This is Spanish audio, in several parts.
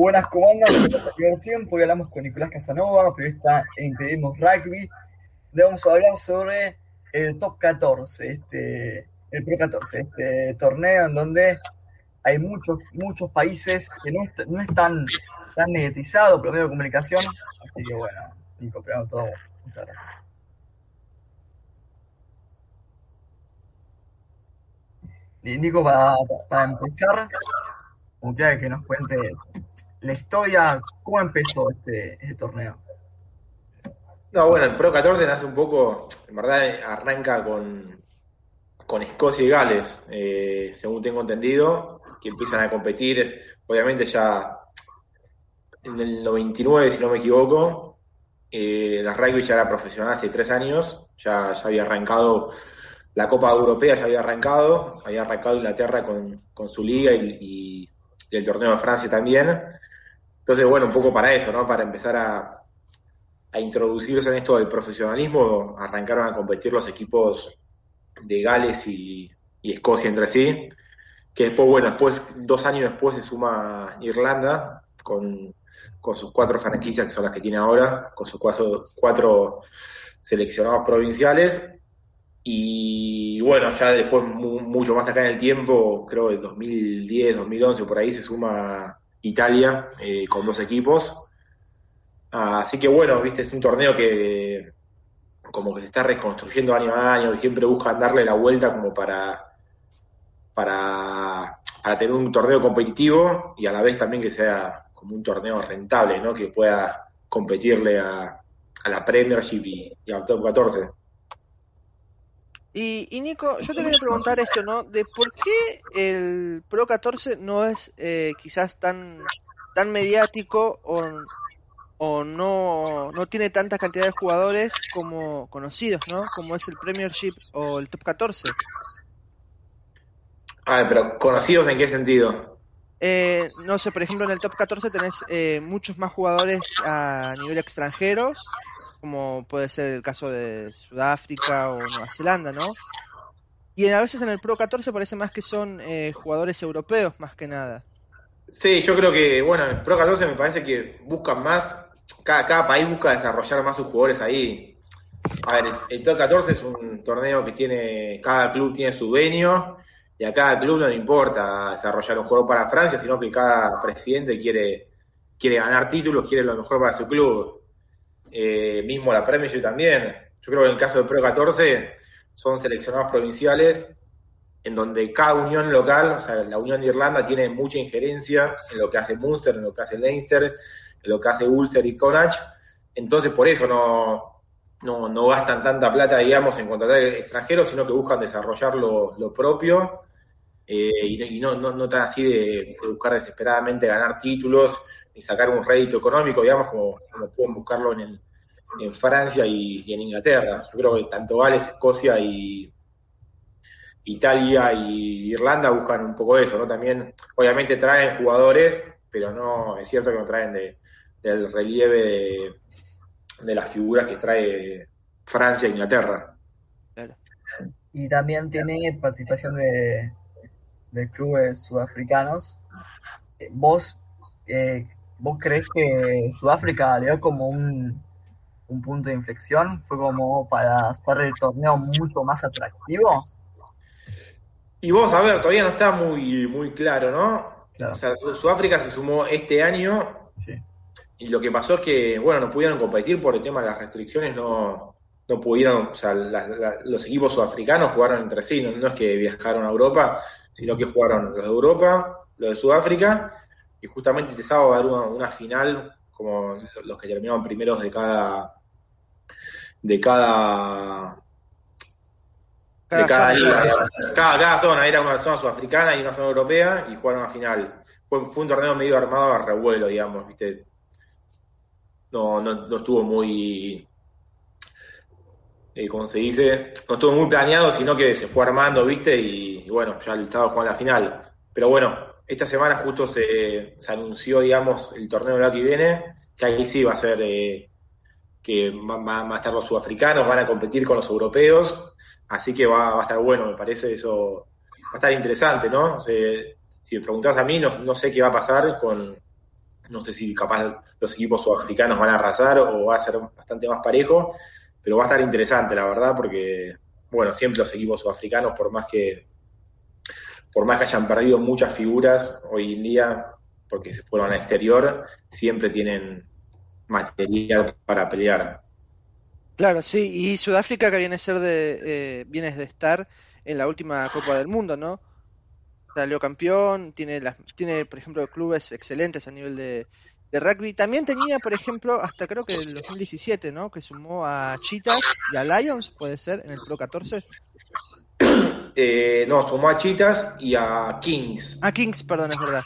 Buenas comandas, primer tiempo y hablamos con Nicolás Casanova, periodista en Pedimos Rugby. Le vamos a hablar sobre el Top 14, este, el Pro 14, este torneo en donde hay muchos, muchos países que no, están tan negatizados por medio de comunicación. Así que bueno, Nico, esperamos todo. Muchas gracias. Nico, para, para empezar, usted que nos cuente la historia, ¿cómo empezó este, este, torneo? No, bueno, el Pro 14 nace un poco, en verdad arranca con, con Escocia y Gales, eh, según tengo entendido, que empiezan a competir, obviamente ya en el 99, si no me equivoco, eh, la rugby ya era profesional hace tres años, ya, había arrancado, la Copa Europea ya había arrancado, había arrancado Inglaterra con, con su liga y el torneo de Francia también. Entonces, bueno, un poco para eso, ¿no? Para empezar a, introducirse en esto del profesionalismo, arrancaron a competir los equipos de Gales y, Escocia entre sí, que después, bueno, después, dos años después se suma Irlanda con, sus cuatro franquicias, que son las que tiene ahora, con sus cuatro, cuatro seleccionados provinciales. Y bueno, ya después, mucho más acá en el tiempo, creo que 2010, 2011, por ahí se suma Italia eh, con dos equipos. así que bueno, viste, es un torneo que como que se está reconstruyendo año a año y siempre buscan darle la vuelta como para, para, tener un torneo competitivo y a la vez también que sea como un torneo rentable, ¿no? Que pueda competirle a, la Premiership y, y al Top 14. Y, Nico, yo te quería preguntar esto, ¿no? De por qué el Pro 14 no es eh, quizás tan, tan mediático o, o no, no tiene tanta cantidad de jugadores como conocidos, ¿no? Como es el Premiership o el Top 14. Ah, pero conocidos en qué sentido? Eh, no sé, por ejemplo, en el Top 14 tenés eh, muchos más jugadores a nivel extranjeros como puede ser el caso de Sudáfrica o Nueva Zelanda, ¿no? Y a veces en el Pro 14 parece más que son eh, jugadores europeos, más que nada. Sí, yo creo que, bueno, en el Pro 14 me parece que buscan más, cada, país busca desarrollar más sus jugadores ahí. A ver, el Pro 14 es un torneo que tiene, cada club tiene su dueño, y a cada club no le importa desarrollar un juego para Francia, sino que cada presidente quiere, quiere ganar títulos, quiere lo mejor para su club. Eh, mismo la Premiership también. Yo creo que en el caso del Pro 14 son seleccionados provinciales en donde cada unión local, o sea, la Unión de Irlanda tiene mucha injerencia en lo que hace Munster, en lo que hace Leinster, en lo que hace Ulster y Connacht. Entonces, por eso no, no, gastan tanta plata, digamos, en contratar extranjeros, sino que buscan desarrollar lo, propio eh, y, no, no, no, tan así de, buscar desesperadamente ganar títulos y sacar un rédito económico, digamos, como, pueden buscarlo en, en Francia y, en Inglaterra. Yo creo que tanto Gales, Escocia y Italia y Irlanda buscan un poco eso, ¿no? También, obviamente traen jugadores, pero no, es cierto que no traen de, del relieve de, las figuras que trae Francia e Inglaterra. Y también tiene participación de, de clubes sudafricanos. Vos eh, ¿Vos crees que Sudáfrica le dio como un, punto de inflexión? ¿Fue como para hacer el torneo mucho más atractivo? Y vos, a ver, todavía no está muy, muy claro, ¿no? O sea, Sudáfrica se sumó este año y lo que pasó es que, bueno, no pudieron competir por el tema de las restricciones, no, no pudieron, o sea, los equipos sudafricanos jugaron entre sí, no, no, es que viajaron a Europa, sino que jugaron los de Europa, los de Sudáfrica y justamente este sábado va a dar una, final, como los que terminaban primeros de cada de cada de cada liga, cada, zona, era una zona sudafricana y una zona europea y jugaron una final. fue, fue un torneo medio armado a revuelo, digamos, ¿viste? No, no, no estuvo muy, eh, como se dice, no estuvo muy planeado, sino que se fue armando, ¿viste? Y, y bueno, ya el sábado jugó la final. Pero bueno, esta semana justo se, anunció, digamos, el torneo del año que viene, que ahí sí va a ser eh, que van va, a estar los sudafricanos, van a competir con los europeos, así que va, va a estar bueno, me parece eso, va a estar interesante, ¿no? Si me preguntas a mí, no, no sé qué va a pasar con, no sé si capaz los equipos sudafricanos van a arrasar o va a ser bastante más parejo, pero va a estar interesante, la verdad, porque, bueno, siempre los equipos sudafricanos, por más que por más que hayan perdido muchas figuras hoy en día, porque se fueron al exterior, siempre tienen material para pelear. Claro, sí, y Sudáfrica que viene a ser de, eh, viene de estar en la última Copa del Mundo, ¿no? Salió campeón, tiene, las, tiene por ejemplo, clubes excelentes a nivel de, rugby. También tenía, por ejemplo, hasta creo que el 2017, ¿no? Que sumó a Cheetahs y a Lions, puede ser, en el Pro 14. Eh, no, sumó a Cheetahs y a Kings. A Kings, perdón, es verdad.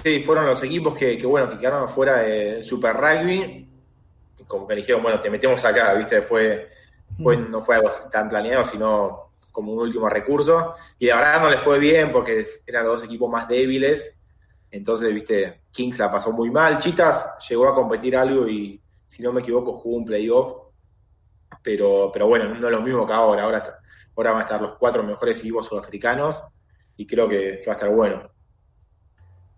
Sí, fueron los equipos que, que bueno, que quedaron afuera de Super Rugby. Como que dijeron, bueno, te metemos acá, ¿viste? Fue, fue, no fue algo tan planeado, sino como un último recurso. Y de verdad no les fue bien porque eran los dos equipos más débiles. Entonces, viste, Kings la pasó muy mal. Chitas llegó a competir algo y, si no me equivoco, jugó un playoff. Pero, pero bueno, no es lo mismo que ahora. Ahora, ahora van a estar los cuatro mejores equipos sudafricanos y creo que, que va a estar bueno.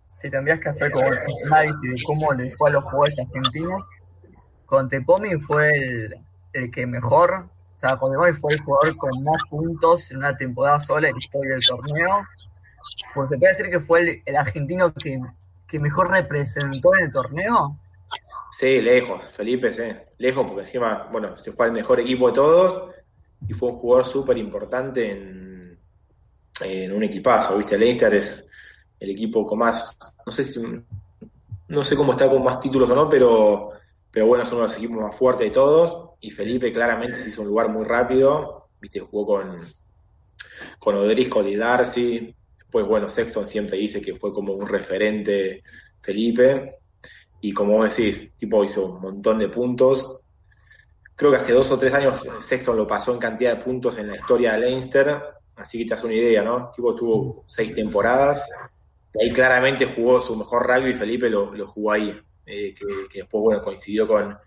Si tendrías que hacer como un análisis de cómo le fue a los jugadores argentinos, con Tepomi fue el, el que mejor, o sea, con Tepomi fue el jugador con más puntos en una temporada sola en la historia del torneo. Pues se puede decir que fue el, el argentino que, que, mejor representó en el torneo. Sí, lejos, Felipe, sí, lejos, porque encima, bueno, se fue el mejor equipo de todos y fue un jugador súper importante en, en, un equipazo, ¿viste? Leicester es el equipo con más, no sé si, no sé cómo está con más títulos o no, pero, pero bueno, es uno de los equipos más fuertes de todos y Felipe claramente se hizo un lugar muy rápido, ¿viste? Jugó con, con Odrisco y Darcy, pues bueno, Sexton siempre dice que fue como un referente Felipe. Y como vos decís, tipo hizo un montón de puntos. Creo que hace dos o tres años Sexton lo pasó en cantidad de puntos en la historia de Leinster. Así que te das una idea, ¿no? Tipo tuvo seis temporadas. Y ahí claramente jugó su mejor rugby Felipe lo, lo jugó ahí. Eh, que, que, después, bueno, coincidió con,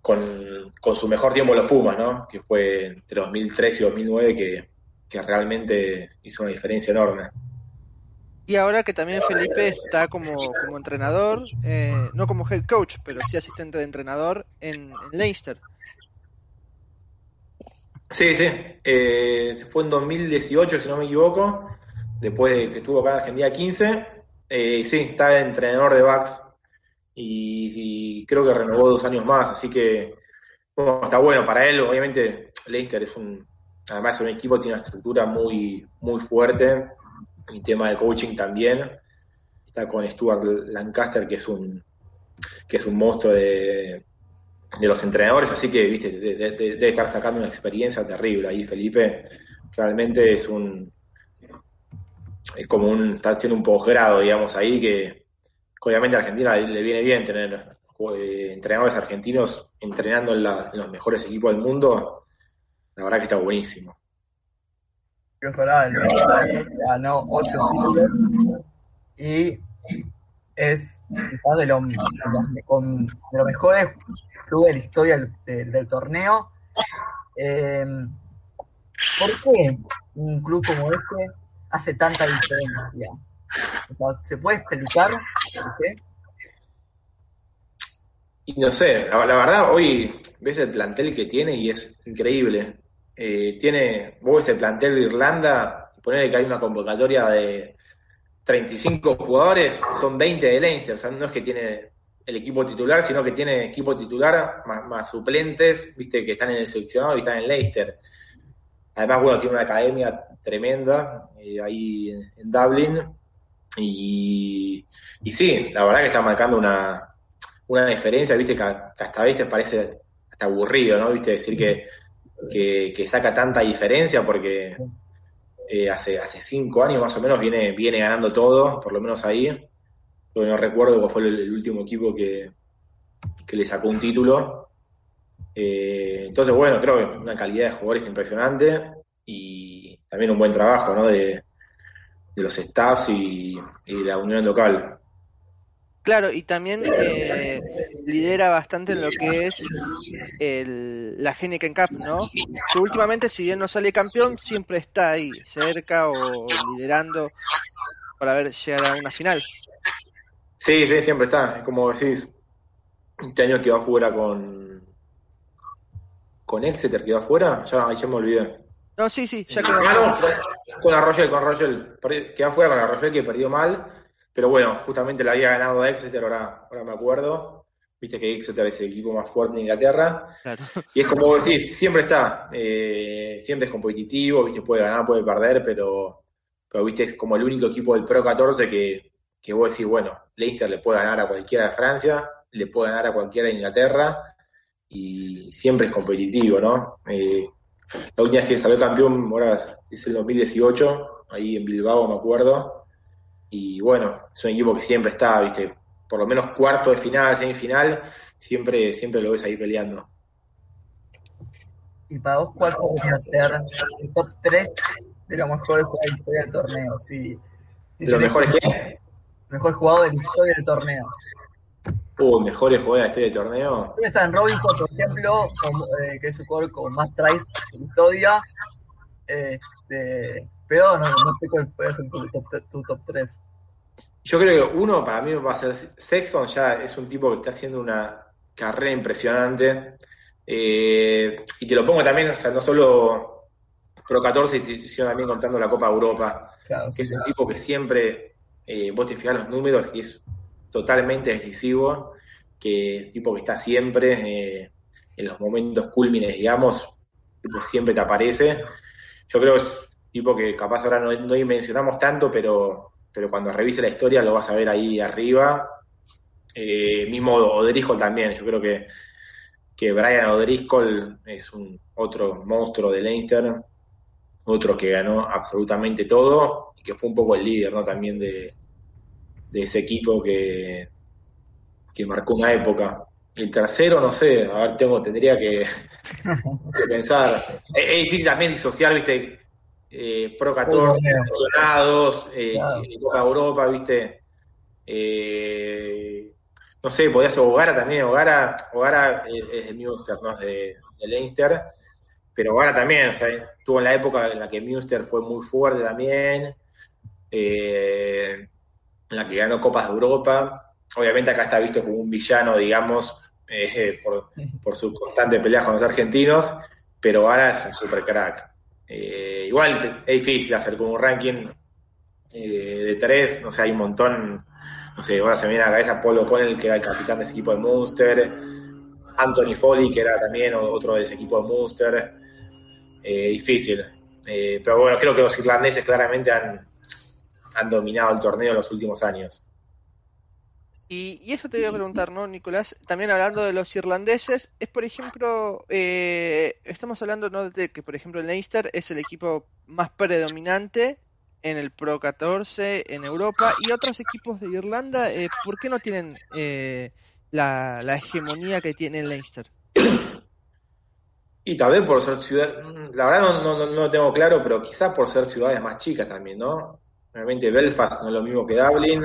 con, con, su mejor tiempo en los Pumas, ¿no? Que fue entre 2003 y 2009 que, que realmente hizo una diferencia enorme. Y ahora que también Felipe está como, como entrenador, eh, no como head coach, pero sí asistente de entrenador en, en Leicester. Sí, sí. Eh, fue en 2018, si no me equivoco, después de que estuvo acá en Argentina 15. Eh, sí, está de entrenador de backs y, creo que renovó dos años más, así que está bueno para él. Obviamente, Leicester es un, además un equipo tiene una estructura muy, muy fuerte, y tema de coaching también. Está con Stuart Lancaster, que es un, que es un monstruo de, de los entrenadores, así que viste, debe de, estar sacando una experiencia terrible ahí, Felipe. Realmente es un es como un, está haciendo un posgrado, digamos, ahí que, obviamente a Argentina le, viene bien tener eh, entrenadores argentinos entrenando en, los mejores equipos del mundo la verdad que está buenísimo. Ganó y es de, lo, de, los, de los mejores clubes de la historia del, torneo. Eh, ¿Por qué un club como este hace tanta diferencia? ¿Se puede explicar por qué? Y no sé, la, verdad, hoy ves el plantel que tiene y es increíble eh, tiene, vos ese plantel de Irlanda, ponerle que hay una convocatoria de 35 jugadores, son 20 de Leinster, o sea, no es que tiene el equipo titular, sino que tiene equipo titular más, suplentes, viste, que están en el seleccionado y están en Leicester. Además, bueno, tiene una academia tremenda eh, ahí en, Dublin. Y, y, sí, la verdad que está marcando una, una diferencia, viste, que, que hasta a veces parece hasta aburrido, ¿no? Viste, decir que que, que, saca tanta diferencia porque eh, hace, hace cinco años más o menos viene, viene ganando todo, por lo menos ahí. Yo no recuerdo cuál fue el, último equipo que, que le sacó un título. Eh, entonces, bueno, creo que una calidad de jugadores impresionante y también un buen trabajo ¿no? de, de los staffs y, y de la unión local. Claro, y también eh, lidera bastante en lo que es el, la Heineken Cup, ¿no? Que últimamente, si bien no sale campeón, siempre está ahí, cerca o liderando para ver llegar a una final. Sí, sí, siempre está. Como decís, este año quedó afuera con. con Exeter, quedó afuera. Ya, ya me olvidé. No, sí, sí, ya quedó. Ah, no, con Arroyel, con Arroyel. Quedó afuera con Arroyel que perdió mal. Pero bueno, justamente la había ganado a Exeter, ahora, ahora me acuerdo. Viste que Exeter es el equipo más fuerte de Inglaterra. Claro. Y es como decís, siempre está. Eh, siempre es competitivo, viste, puede ganar, puede perder, pero, pero viste, es como el único equipo del Pro 14 que, que vos decís, bueno, Leicester le puede ganar a cualquiera de Francia, le puede ganar a cualquiera de Inglaterra, y siempre es competitivo, ¿no? Eh, la última vez que salió campeón, ahora es el 2018, ahí en Bilbao, me acuerdo. Y bueno, es un equipo que siempre está, viste, por lo menos cuarto de final, semifinal, siempre, siempre lo ves ahí peleando. Y para vos, ¿cuál podría ser el top 3 de los mejores jugadores de la historia del torneo? Sí. ¿De los mejores qué? Mejor jugador de la historia del torneo. Uh, mejores jugadores de la historia del torneo. Piensa en Robinson, por ejemplo, eh, que es el jugador con más tries de la historia. Este, pero no, no sé cuál puede ser tu top, tu top 3. Yo creo que uno para mí va a ser Sexton, ya es un tipo que está haciendo una carrera impresionante. Eh, y te lo pongo también, o sea, no solo Pro 14, sino también contando la Copa Europa, Claro, que sí, es un tipo que siempre, eh, vos te fijas los números y es totalmente decisivo, que es tipo que está siempre eh, en los momentos cúlmines, digamos, tipo siempre te aparece. Yo creo que tipo que capaz ahora no, no dimensionamos tanto, pero, pero cuando revise la historia lo vas a ver ahí arriba. Eh, mismo O'Driscoll también, yo creo que, que Brian O'Driscoll es un otro monstruo de Leinster, otro que ganó absolutamente todo y que fue un poco el líder ¿no? también de, de ese equipo que, que marcó una época. El tercero, no sé, a ver, tengo, tendría que, pensar. Es, es difícil también disociar, viste, eh, Pro 14, seleccionados, eh, Claro. Copa Europa, viste. Eh, no sé, podría ser Hogara también. Hogara, Hogara es, de Munster, no es de, de Leinster. Pero Hogara también, o sea, estuvo en la época en la que Munster fue muy fuerte también. eh, en la que ganó Copas de Europa. Obviamente acá está visto como un villano, digamos, por, por su constante pelea con los argentinos, pero ahora es un super crack. Eh, igual es difícil hacer como un ranking eh, de tres, no sé, hay un montón, no sé, ahora se me viene a la cabeza Paul O'Connell, que era el capitán de ese equipo de Munster, Anthony Foley, que era también otro de ese equipo de Munster, eh, difícil. Eh, pero bueno, creo que los irlandeses claramente han, han dominado el torneo en los últimos años. Y, y eso te voy a preguntar, ¿no, Nicolás? También hablando de los irlandeses, es por ejemplo, eh, estamos hablando ¿no? de que, por ejemplo, el Leinster es el equipo más predominante en el Pro 14 en Europa y otros equipos de Irlanda, eh, ¿por qué no tienen eh, la, la hegemonía que tiene el Leinster? Y tal vez por ser ciudad, la verdad no, no, no lo tengo claro, pero quizás por ser ciudades más chicas también, ¿no? Realmente Belfast no es lo mismo que Dublin,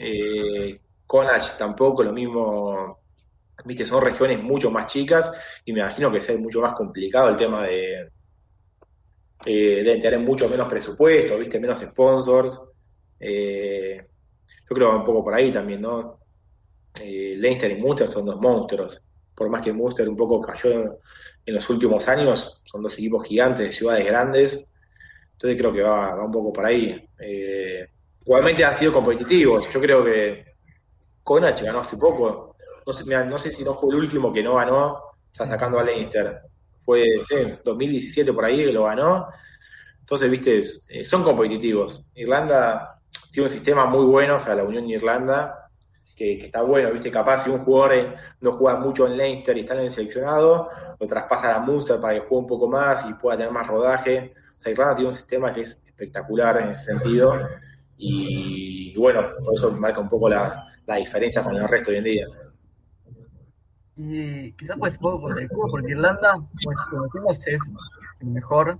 eh, Connacht tampoco, lo mismo, viste, son regiones mucho más chicas y me imagino que es mucho más complicado el tema de, eh, tener mucho menos presupuesto, viste, menos sponsors. Eh, yo creo que un poco por ahí también, ¿no? Eh, Leinster y Munster son dos monstruos. Por más que Munster un poco cayó en los últimos años, son dos equipos gigantes de ciudades grandes. Entonces creo que va, va un poco por ahí. Eh, igualmente han sido competitivos. Yo creo que Connacht ganó hace poco. No sé, no sé si no fue el último que no ganó, o sacando a Leinster. Fue sí, 2017 por ahí que lo ganó. Entonces, viste, eh, son competitivos. Irlanda tiene un sistema muy bueno, o sea, la Unión de Irlanda, que, está bueno, viste, capaz si un jugador eh, no juega mucho en Leinster y está en el seleccionado, lo traspasa a Munster para que juegue un poco más y pueda tener más rodaje. O sea, Irlanda tiene un sistema que es espectacular en ese sentido. Y, bueno, por eso marca un poco la, la diferencia con el resto hoy en día. Y quizás puede ser poco contradictorio porque Irlanda, pues como decimos, es el mejor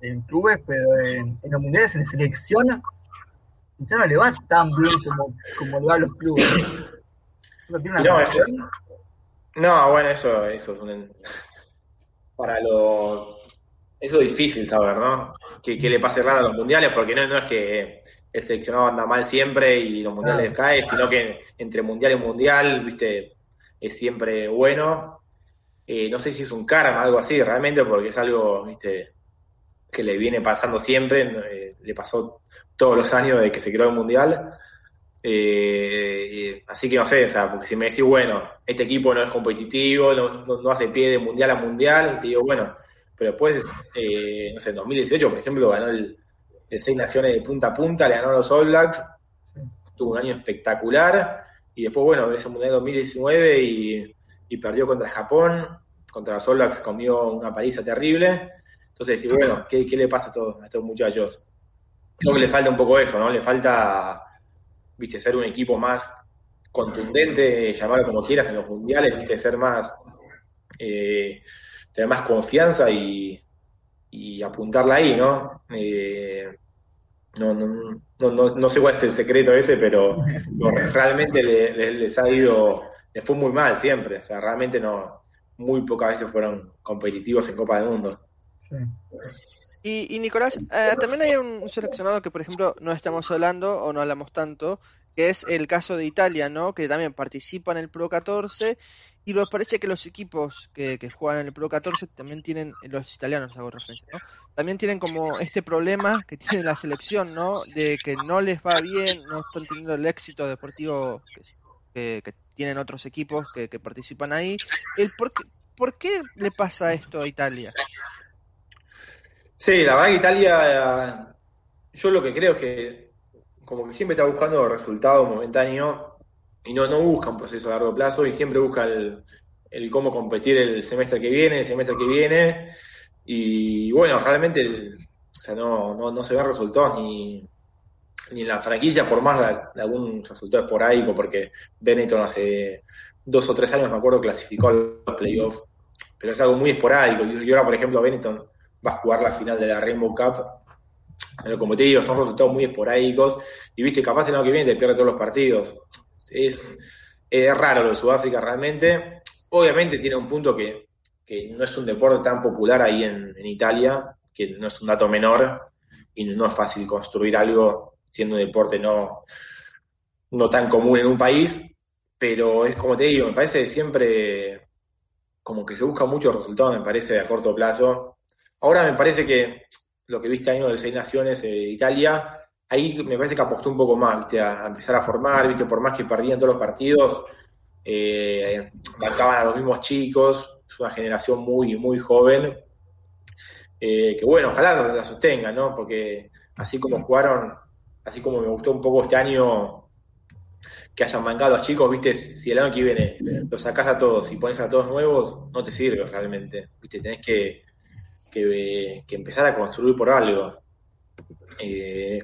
en clubes, pero en, en los mundiales, en selección, quizás no le va tan bien como, como le va a los clubes. ¿No tiene una no, eso, no, bueno, eso, eso es un. Para los. Eso es difícil saber, ¿no? ¿Qué, qué le pasa a Irlanda a los mundiales? Porque no, no es que el seleccionado anda mal siempre y los mundiales ah. cae, sino que entre mundial y mundial, viste, es siempre bueno. Eh, no sé si es un karma, algo así, realmente, porque es algo, viste, que le viene pasando siempre, eh, le pasó todos los años de que se creó el mundial. Eh, así que no sé, o sea, porque si me decís, bueno, este equipo no es competitivo, no, no, hace pie de mundial a mundial, te digo, bueno, pero después, no sé, en 2018, por ejemplo, ganó el, de seis naciones de punta a punta, le ganó a los All Blacks, tuvo un año espectacular, y después, bueno, ese Mundial 2019 y, y perdió contra Japón, contra los All Blacks comió una paliza terrible. Entonces, y bueno, ¿qué, ¿qué, le pasa a, todos, a estos muchachos? Creo que le falta un poco eso, ¿no? Le falta, viste, ser un equipo más contundente, llamarlo como quieras, en los mundiales, viste, ser más, eh, tener más confianza y, y apuntarla ahí, ¿no? Eh, no, no, no, no, sé cuál es el secreto ese, pero realmente les ha ido, les fue muy mal siempre, o sea, realmente no, muy pocas veces fueron competitivos en Copa del Mundo. Y, y Nicolás, eh, también hay un seleccionado que, por ejemplo, no estamos hablando o no hablamos tanto, que es el caso de Italia, ¿no? Que también participa en el Pro 14 y nos parece que los equipos que, juegan en el Pro 14 también tienen, los italianos hago referencia, ¿no? También tienen como este problema que tiene la selección, ¿no? De que no les va bien, no están teniendo el éxito deportivo que, tienen otros equipos que, participan ahí. El por, qué, ¿Por qué le pasa esto a Italia? Sí, la verdad que Italia, yo lo que creo es que como que siempre está buscando resultados momentáneos y no, no busca un proceso a largo plazo y siempre busca el, cómo competir el semestre que viene, el semestre que viene. Y bueno, realmente o sea, no, no, no se ven resultados ni, ni en la franquicia, por más de, algún resultado esporádico, porque Benetton hace dos o tres años, me acuerdo, clasificó a los playoffs, pero es algo muy esporádico. Y ahora, por ejemplo, Benetton va a jugar la final de la Rainbow Cup. Pero como te digo, son resultados muy esporádicos. Y viste, capaz el año que viene te pierde todos los partidos es, raro lo de Sudáfrica realmente. Obviamente tiene un punto que, no es un deporte tan popular ahí en, Italia, que no es un dato menor y no es fácil construir algo siendo un deporte no, no tan común en un país, pero es como te digo, me parece siempre como que se busca muchos resultados, me parece, a corto plazo. Ahora me parece que lo que viste año de Seis Naciones, eh, Italia, ahí me parece que apostó un poco más, ¿viste? A, empezar a formar, ¿viste? Por más que perdían todos los partidos, eh, marcaban a los mismos chicos, es una generación muy, muy joven, eh, que bueno, ojalá la sostengan, ¿no? Porque así como jugaron, así como me gustó un poco este año que hayan mancado a los chicos, viste, si el año que viene los sacás a todos y pones a todos nuevos, no te sirve realmente, viste, tenés que, que, que empezar a construir por algo. Eh,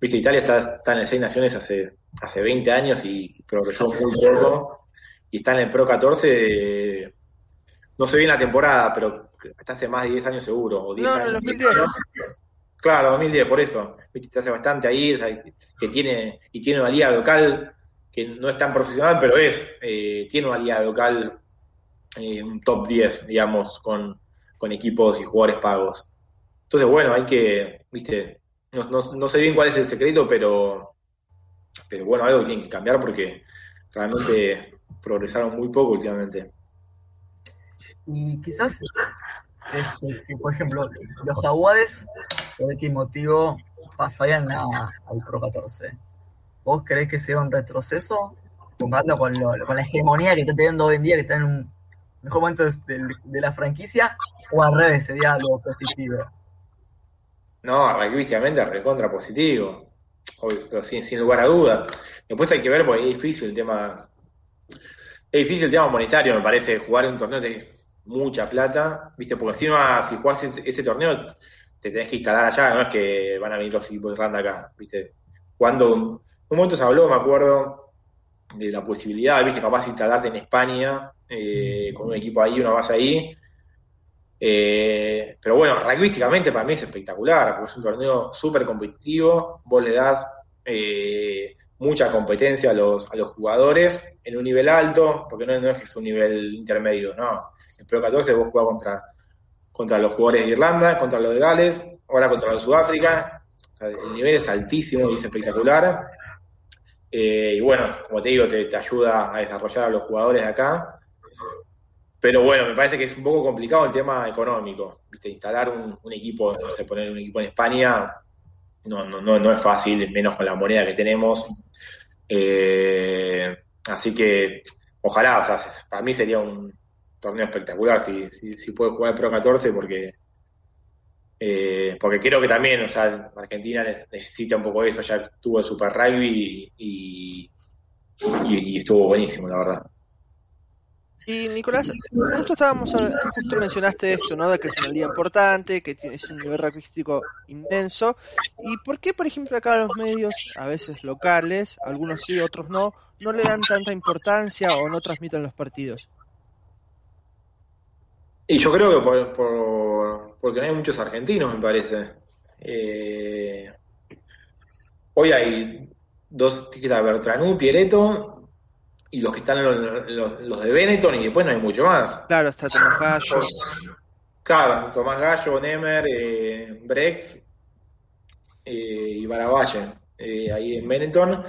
Viste, Italia está, está en el Seis Naciones hace, hace 20 años y progresó muy poco. Y está en el Pro 14, no sé bien la temporada, pero hasta hace más de 10 años seguro. O 10 no, años. 2010. Claro, 2010, por eso. Viste, está hace bastante ahí, que tiene, y tiene una liga local que no es tan profesional, pero es, eh, tiene una liga local, eh, un top 10, digamos, con, con equipos y jugadores pagos. Entonces, bueno, hay que, viste, no, no, sé bien cuál es el secreto, pero, pero bueno, algo que tiene que cambiar porque realmente progresaron muy poco últimamente. Y quizás, este, por ejemplo, los jaguares, ¿por qué motivo pasarían al Pro 14? ¿Vos creés que sea un retroceso comparando con, con la hegemonía que está teniendo hoy en día, que está en un mejor momento de, la franquicia, o al revés, sería algo positivo? No, rugbyísticamente recontra positivo, sin, lugar a dudas. Después hay que ver, porque es difícil el tema. Es difícil el tema monetario, me parece, jugar un torneo de mucha plata, ¿viste? Porque no, si jugás ese, torneo, te tenés que instalar allá, no es que van a venir los equipos de Irlanda acá, ¿viste? Cuando, un momento se habló, me acuerdo, de la posibilidad, ¿viste? Capaz instalarte en España, eh, con un equipo ahí, una base ahí. Eh, pero bueno, rugbyísticamente para mí es espectacular, porque es un torneo súper competitivo, vos le das eh, mucha competencia a los, a los jugadores en un nivel alto, porque no, es que es un nivel intermedio, no. En Pro 14 vos jugás contra, contra los jugadores de Irlanda, contra los de Gales, ahora contra los de Sudáfrica. El nivel es altísimo y es espectacular. Eh, y bueno, como te digo, te, ayuda a desarrollar a los jugadores de acá. Pero bueno, me parece que es un poco complicado el tema económico. ¿viste? Instalar un, un equipo, no sé, poner un equipo en España no, no, no, no es fácil, menos con la moneda que tenemos. Eh, así que ojalá, o sea, para mí sería un torneo espectacular si, si, si puede jugar el Pro 14 porque eh, porque creo que también, o sea, Argentina necesita un poco eso, ya tuvo el Super Rugby y, y, y estuvo buenísimo, la verdad. Y Nicolás, justo estábamos, justo mencionaste esto, ¿no? De que es una liga importante, que tiene un nivel rugbyístico inmenso. ¿Y por qué, por ejemplo, acá los medios, a veces locales, algunos sí, otros no, no le dan tanta importancia o no transmiten los partidos? Y yo creo que por, por porque no hay muchos argentinos, me parece. Eh, hoy hay dos tickets Bertranú, Piereto, y los que están los, los, los, de Benetton, y después no hay mucho más. Claro, está Tomás Gallo. Claro, Tomás Gallo, Nemer, eh, Brex eh, y Baravalle, eh, ahí en Benetton.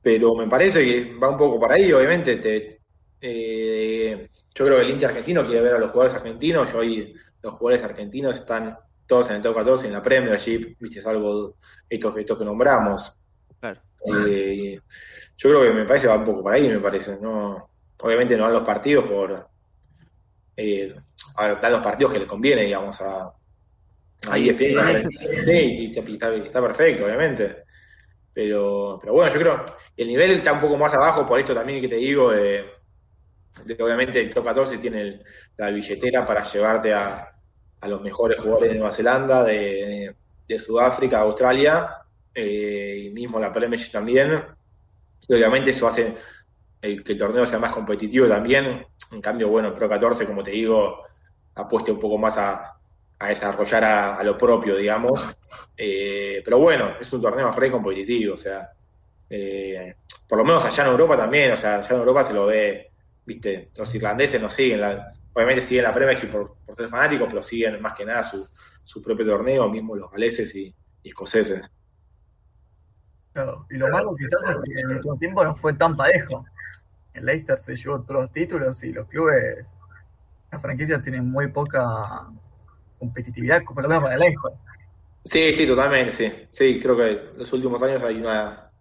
Pero me parece que va un poco para ahí, obviamente. Te, yo creo que el Inter argentino quiere ver a los jugadores argentinos. Yo hoy los jugadores argentinos están todos en el top 14 en la Premiership, viste, salvo estos, estos que nombramos. Claro. Eh, yo creo que me parece va un poco por ahí, me parece. no Obviamente no dan los partidos por. Eh, a ver, dan los partidos que les conviene, digamos, a. Ahí es sí, y está, está perfecto, obviamente. Pero, pero bueno, yo creo el nivel está un poco más abajo, por esto también que te digo, de, que obviamente el top 14 tiene la billetera para llevarte a, a, los mejores jugadores de Nueva Zelanda, de, de Sudáfrica, Australia, eh, y mismo la Premiership también. Y obviamente eso hace el, que el torneo sea más competitivo también. En cambio, bueno, el Pro 14, como te digo, apueste un poco más a, a desarrollar a, lo propio, digamos. Eh, pero bueno, es un torneo re competitivo, o sea, eh, por lo menos allá en Europa también, o sea, allá en Europa se lo ve, viste, los irlandeses no siguen, la, obviamente siguen la Premiership por, por ser fanáticos, pero siguen más que nada su, su propio torneo, mismo los galeses y, y escoceses. Claro, y lo malo quizás es que en el último tiempo no fue tan parejo. El Leicester se llevó todos los títulos y los clubes, las franquicias tienen muy poca competitividad, por lo menos para el Leicester. Sí, sí, totalmente, sí. Sí, creo que en los últimos años hay una,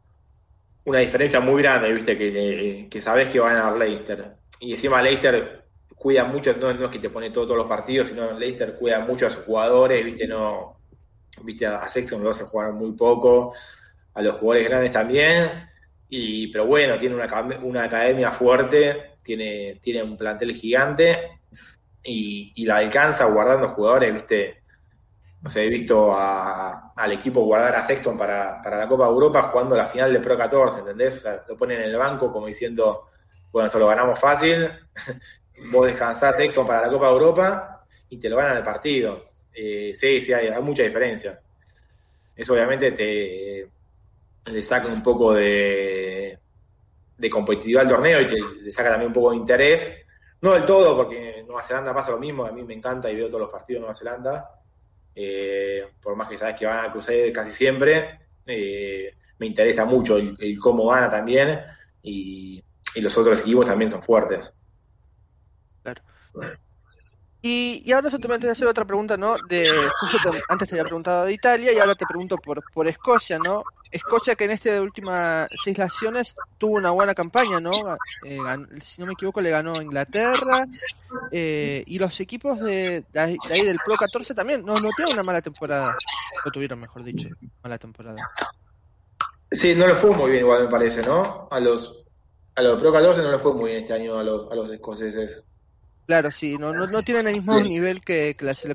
una diferencia muy grande, viste, que, que sabes que va a ganar Leicester. Y encima Leicester cuida mucho, no, no es que te pone todo, todos los partidos, sino Leicester cuida mucho a sus jugadores, viste, no, viste, a Sexton lo hace jugar muy poco, a los jugadores grandes también, y pero bueno, tiene una, una academia fuerte, tiene, tiene un plantel gigante, y, y la alcanza guardando jugadores, viste, no sé, he visto a, al equipo guardar a Sexton para, para la Copa de Europa jugando la final de Pro 14, ¿entendés? O sea, lo ponen en el banco como diciendo, bueno, esto lo ganamos fácil, vos descansás Sexton para la Copa de Europa y te lo ganan el partido. Eh, sí, sí, hay, mucha diferencia. Eso obviamente te le saca un poco de, competitividad al torneo y te, le saca también un poco de interés. No del todo, porque Nueva Zelanda pasa lo mismo, a mí me encanta y veo todos los partidos de Nueva Zelanda eh, por más que sabes que van a cruzar casi siempre, eh, me interesa mucho el, el, cómo van también y, y, los otros equipos también son fuertes. Claro. Y, y, ahora te voy a hacer otra pregunta, ¿no? De, justo te, antes te había preguntado de Italia y ahora te pregunto por, por Escocia, ¿no? Escocia que en estas últimas seis naciones tuvo una buena campaña, ¿no? Eh, si no me equivoco le ganó a Inglaterra eh, y los equipos de, de, ahí del Pro 14 también no, no tuvieron una mala temporada, o tuvieron mejor dicho, mala temporada. Sí, no le fue muy bien igual me parece, ¿no? A los a los Pro 14 no le fue muy bien este año a los, a los escoceses. Claro, sí, no, no, no tienen el mismo nivel que, que la esto.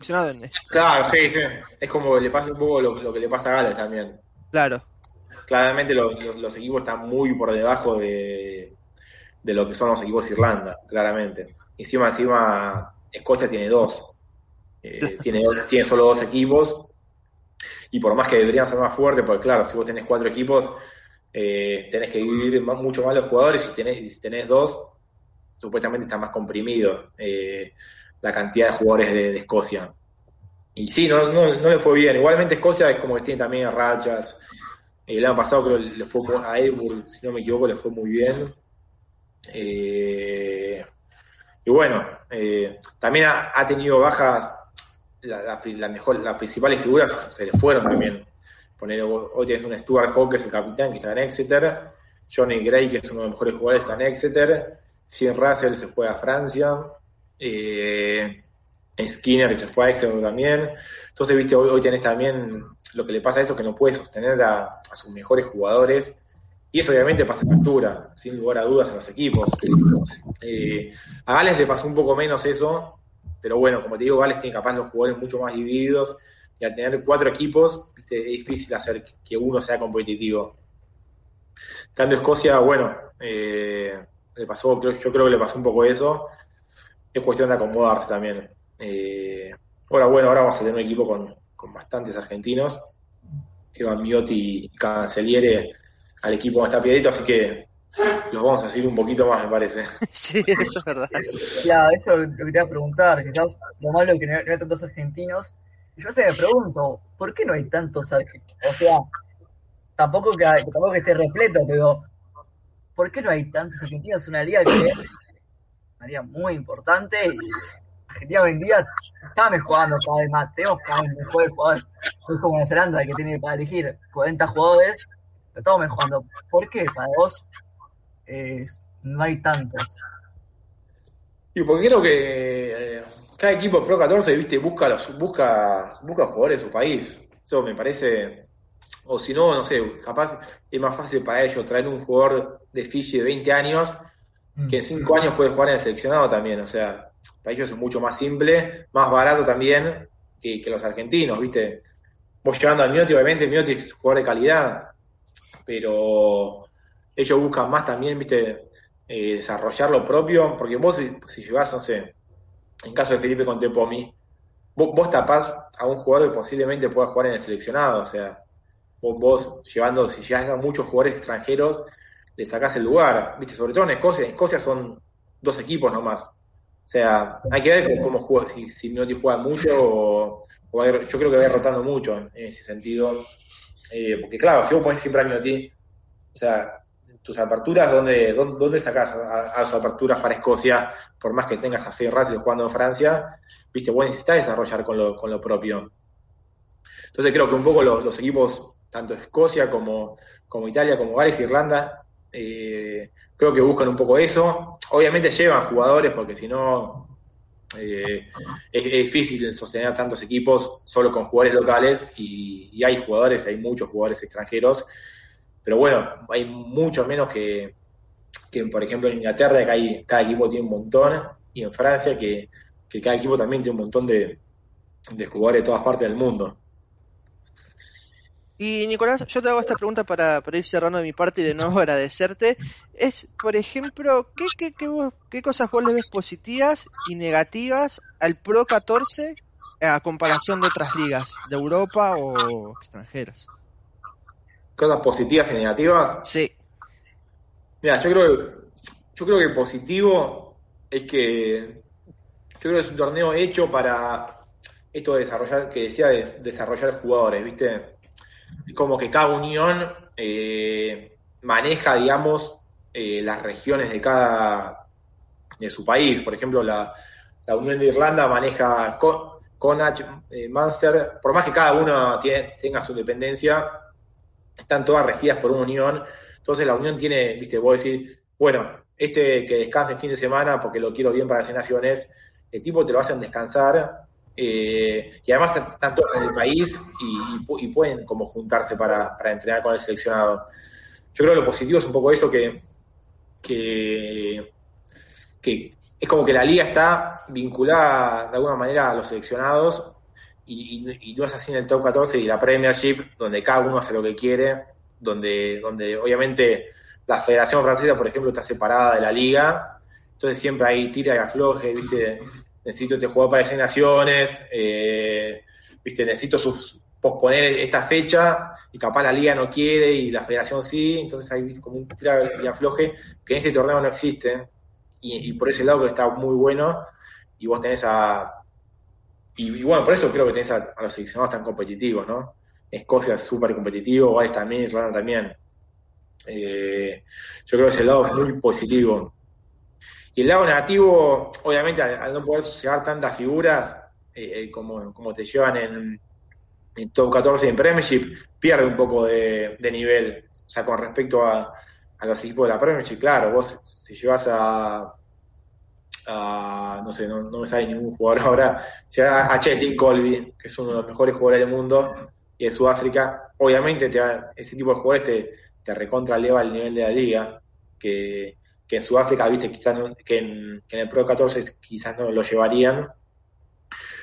Claro, sí, sí. Es como le pasa un poco lo, lo que le pasa a Gales también. Claro. Claramente lo- lo- los equipos están muy por debajo de, de lo que son los equipos de Irlanda, claramente. Encima, encima, Escocia tiene dos. Eh, tiene, tiene solo dos equipos. Y por más que deberían ser más fuertes, porque claro, si vos tenés cuatro equipos, eh, tenés que dividir más- mucho más los jugadores. Y si tenés, y si tenés dos, supuestamente está más comprimido eh, la cantidad de jugadores de, de Escocia. Y sí, no, no, no le fue bien. Igualmente Escocia es como que tiene también rachas. El año pasado creo le fue mu- a Edinburgh, si no me equivoco, le fue muy bien. Eh, y bueno, eh, también ha, tenido bajas, la, la las principales figuras se le fueron también. Poner, hoy tienes un Stuart Hawke, que es el capitán, que está en Exeter. Johnny Gray, que es uno de los mejores jugadores, está en Exeter. Finn Russell se fue a Francia. Eh, Skinner, que se fue a Exeter también. Entonces, viste, hoy, hoy tenés también lo que le pasa a eso, que no puede sostener a, sus mejores jugadores. Y eso obviamente pasa factura, sin lugar a dudas, a los equipos. Eh, a Gales le pasó un poco menos eso, pero bueno, como te digo, Gales tiene capaz los jugadores mucho más divididos y al tener cuatro equipos, viste, es difícil hacer que uno sea competitivo. En cambio, Escocia, bueno, eh, le pasó, yo creo que le pasó un poco eso. Es cuestión de acomodarse también. Eh, ahora, bueno, ahora vamos a tener un equipo con, con bastantes argentinos, que van Miotti y Canceliere al equipo donde está Piedrito, así que los vamos a seguir un poquito más, me parece. Sí, eso es verdad. Claro, eso es lo que te iba a preguntar. Quizás lo malo es que no hay, no hay tantos argentinos. Y yo se me pregunto, ¿por qué no hay tantos argentinos? O sea, tampoco que, tampoco que esté repleto, pero ¿por qué no hay tantos argentinos? Es una liga que es una liga muy importante y Argentina hoy en día está mejorando cada vez más. Tenemos cada vez mejores jugadores. No es como Nueva Zelanda que tiene para elegir 40 jugadores, pero estamos mejorando. ¿Por qué para vos eh, no hay tantos? Y porque creo que eh, cada equipo Pro 14, viste, busca los, busca, busca jugadores de su país. Eso me parece, o si no, no sé, capaz es más fácil para ellos traer un jugador de Fiji de 20 años que en 5 años puede jugar en el seleccionado también. O sea, para ellos es mucho más simple, más barato también que, que los argentinos, viste. Vos llevando a Miotti, obviamente Miotti es jugador de calidad, pero ellos buscan más también, viste, eh, desarrollar lo propio, porque vos si, si llevas, no sé, en caso de Felipe Contepomi, vos, vos tapás a un jugador que posiblemente pueda jugar en el seleccionado, o sea, vos, vos llevando, si llevas a muchos jugadores extranjeros, le sacás el lugar, viste, sobre todo en Escocia, en Escocia son dos equipos nomás, o sea, hay que ver cómo, juega, si, si Miotti juega mucho o, yo creo que va rotando mucho en ese sentido, Eh, porque claro, si vos pones siempre a Miotti, o sea, tus aperturas, ¿dónde, dónde, dónde sacás a, a sus aperturas para Escocia, por más que tengas a Russell jugando en Francia? Viste, vos necesitas desarrollar con lo, con lo propio. Entonces creo que un poco los, los equipos, tanto Escocia como, como Italia, como Gales, Irlanda, eh, creo que buscan un poco eso. Obviamente llevan jugadores porque si no eh, es, difícil sostener tantos equipos solo con jugadores locales y, y hay jugadores, hay muchos jugadores extranjeros pero bueno, hay mucho menos que, que por ejemplo en Inglaterra, que hay, cada equipo tiene un montón, y en Francia, que, que cada equipo también tiene un montón de, de jugadores de todas partes del mundo. Y Nicolás, yo te hago esta pregunta para, para ir cerrando de mi parte y de nuevo agradecerte. Es, por ejemplo, ¿qué, qué, qué, vos- qué cosas vos le ves positivas y negativas al Pro 14 a comparación de otras ligas de Europa o extranjeras? Cosas positivas y negativas. Sí, Mira, yo creo que, yo creo que positivo es que yo creo que es un torneo hecho para esto de desarrollar, que decía de desarrollar jugadores, ¿viste? Como que cada unión eh, maneja, digamos, eh, las regiones de cada de su país. Por ejemplo, la, la Unión de Irlanda maneja Con- Connacht, eh, Munster, por más que cada uno tiene- tenga su independencia, están todas regidas por una unión. Entonces la unión tiene, viste, vos decís, bueno, este que descanse el fin de semana porque lo quiero bien para las naciones, el tipo te lo hacen descansar eh, y además están todos en el país y, y y pueden como juntarse para, para entrenar con el seleccionado. Yo creo que lo positivo es un poco eso que, que, que es como que la liga está vinculada de alguna manera a los seleccionados y, no es así en el top 14 y la Premiership, donde cada uno hace lo que quiere, donde, donde obviamente la Federación Francesa, por ejemplo, está separada de la liga, entonces siempre hay tira y afloje, ¿viste? Necesito este jugador para seis naciones, eh, ¿viste? Necesito sus, posponer esta fecha y capaz la liga no quiere y la federación sí, entonces hay como un tira y afloje que en este torneo no existe y, por ese lado que está muy bueno y vos tenés a... Y, bueno, por eso creo que tenés a, los seleccionados tan competitivos, ¿no? Escocia es súper competitivo, Gales también, Irlanda también. Eh, yo creo que ese lado muy positivo. Y el lado negativo, obviamente, al, no poder llegar tantas figuras eh, eh, como, como te llevan en, en top 14 en Premiership, pierde un poco de, de nivel. O sea, con respecto a, a los equipos de la Premiership, claro, vos si llevas a, no sé, no, me sale ningún jugador ahora, si a, a Cheslin Colby, que es uno de los mejores jugadores del mundo, y de Sudáfrica, obviamente te ese tipo de jugadores te, te recontra eleva el nivel de la liga, que, que en Sudáfrica, viste, quizás que, en, el Pro 14 quizás no lo llevarían.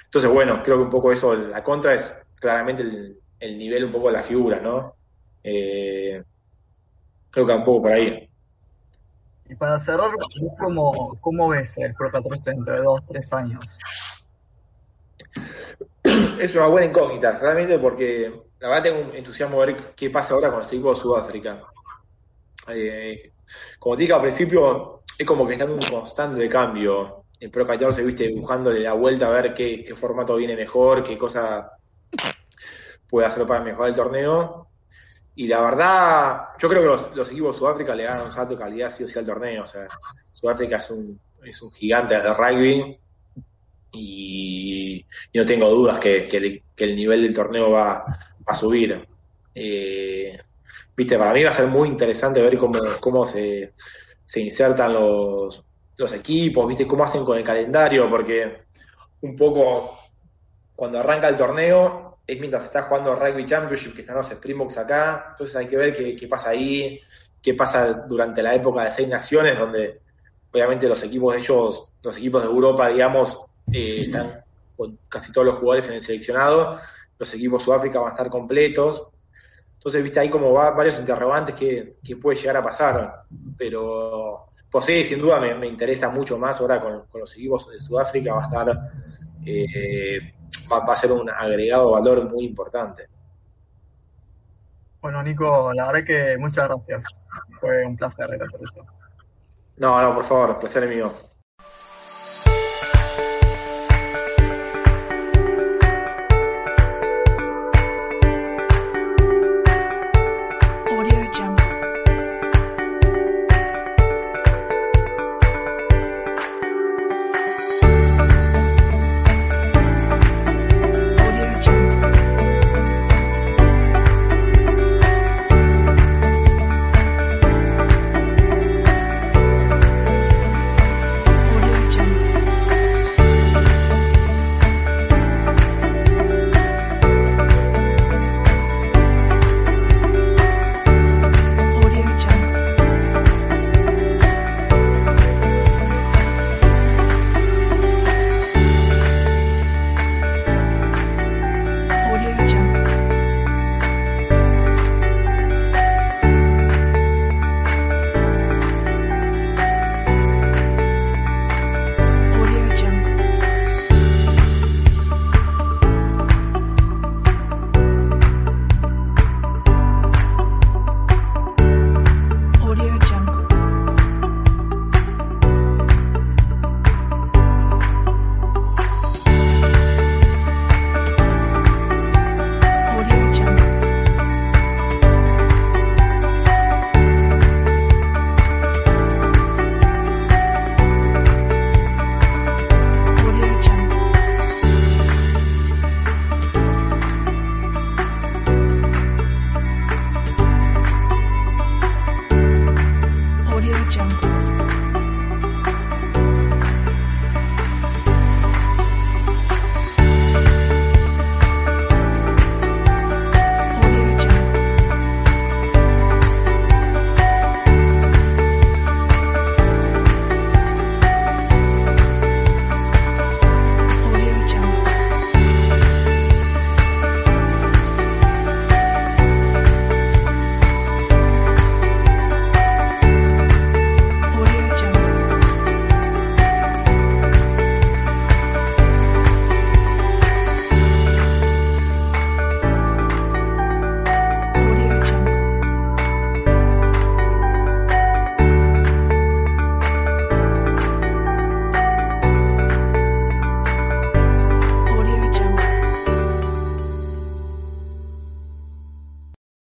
Entonces, bueno, creo que un poco eso, la contra es claramente el, el nivel un poco de la figura, ¿no? Eh, Creo que un poco por ahí. Y para cerrar, ¿cómo, cómo ves el Pro 14 dentro de dos, tres años? Es una buena incógnita, realmente, porque la verdad tengo un entusiasmo de ver qué pasa ahora con este equipo de Sudáfrica. Eh, como te dije al principio, es como que está en un constante cambio. El Pro 14, viste, buscándole la vuelta a ver qué, formato viene mejor, qué cosa puede hacer para mejorar el torneo. Y la verdad, yo creo que los, equipos de Sudáfrica le ganan un salto de calidad sí o sí al torneo. O sea, Sudáfrica es un, es un gigante de rugby y, no tengo dudas que, el, nivel del torneo va, a subir. Eh, viste, para mí va a ser muy interesante ver cómo, cómo se, se insertan los, los equipos, viste, cómo hacen con el calendario, porque un poco cuando arranca el torneo es mientras está jugando Rugby Championship, que están los Springboks acá, entonces hay que ver qué, pasa ahí, qué pasa durante la época de seis naciones, donde obviamente los equipos de ellos, los equipos de Europa, digamos, eh, están con casi todos los jugadores en el seleccionado, los equipos de Sudáfrica van a estar completos, entonces, viste, ahí como va varios interrogantes que, que puede llegar a pasar, pero pues sí, sin duda me, interesa mucho más ahora con, los equipos de Sudáfrica, va a estar... Eh, va, a ser un agregado valor muy importante. Bueno, Nico, la verdad que muchas gracias. Fue un placer. No, no, por favor, placer mío.